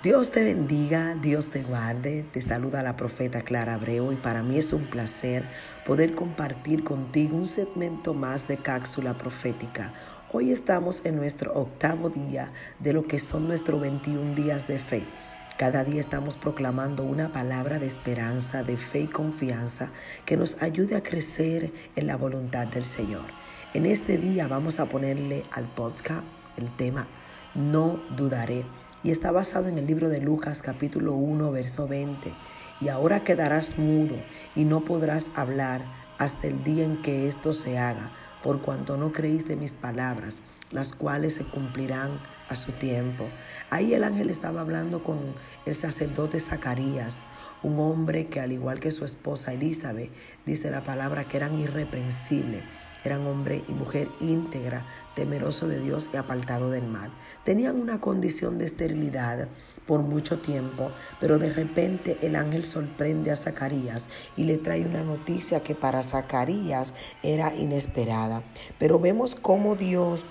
Dios te bendiga, Dios te guarde. Te saluda la profeta Clara Abreu y para mí es un placer poder compartir contigo un segmento más de cápsula profética. Hoy estamos en nuestro octavo día de lo que son nuestros 21 días de fe. Cada día estamos proclamando una palabra de esperanza, de fe y confianza que nos ayude a crecer en la voluntad del Señor. En este día vamos a ponerle al podcast el tema No dudaré y está basado en el libro de Lucas capítulo 1 verso 20. Y ahora quedarás mudo y no podrás hablar hasta el día en que esto se haga, por cuanto no creíste mis palabras, las cuales se cumplirán a su tiempo. Ahí el ángel estaba hablando con el sacerdote Zacarías, un hombre que al igual que su esposa Elizabeth, dice la palabra que eran irreprensibles eran hombre y mujer íntegra, temeroso de Dios y apartado del mal. Tenían una condición de esterilidad por mucho tiempo, pero de repente el ángel sorprende a Zacarías y le trae una noticia que para Zacarías era inesperada. Pero vemos cómo Dios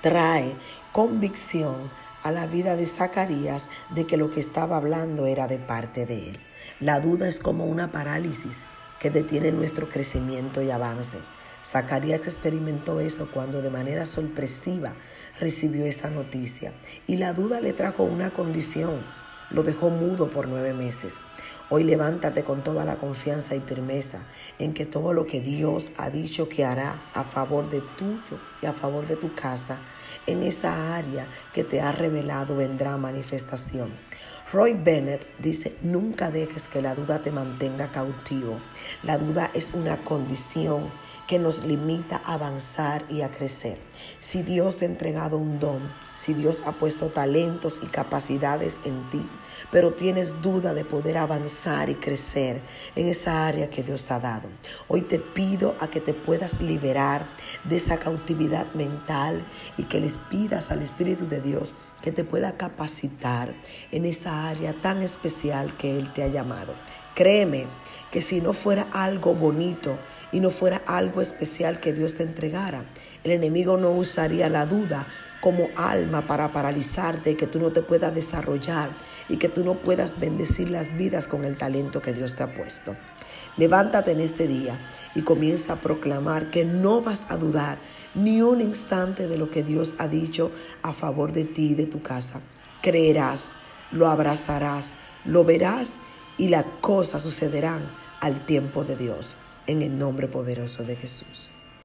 trae convicción a la vida de Zacarías de que lo que estaba hablando era de parte de él. La duda es como una parálisis que detiene nuestro crecimiento y avance. Zacarías experimentó eso cuando de manera sorpresiva recibió esa noticia y la duda le trajo una condición, lo dejó mudo por nueve meses. Hoy levántate con toda la confianza y firmeza en que todo lo que Dios ha dicho que hará a favor de tuyo y a favor de tu casa, en esa área que te ha revelado vendrá manifestación. Roy Bennett dice, nunca dejes que la duda te mantenga cautivo. La duda es una condición que nos limita a avanzar y a crecer. Si Dios te ha entregado un don, si Dios ha puesto talentos y capacidades en ti, pero tienes duda de poder avanzar y crecer en esa área que Dios te ha dado, hoy te pido a que te puedas liberar de esa cautividad mental y que les pidas al Espíritu de Dios que te pueda capacitar en esa área tan especial que Él te ha llamado. Créeme que si no fuera algo bonito y no fuera algo especial que Dios te entregara, el enemigo no usaría la duda como alma para paralizarte que tú no te puedas desarrollar y que tú no puedas bendecir las vidas con el talento que Dios te ha puesto. Levántate en este día y comienza a proclamar que no vas a dudar ni un instante de lo que Dios ha dicho a favor de ti y de tu casa. Creerás, lo abrazarás, lo verás y las cosas sucederán al tiempo de Dios, en el nombre poderoso de Jesús.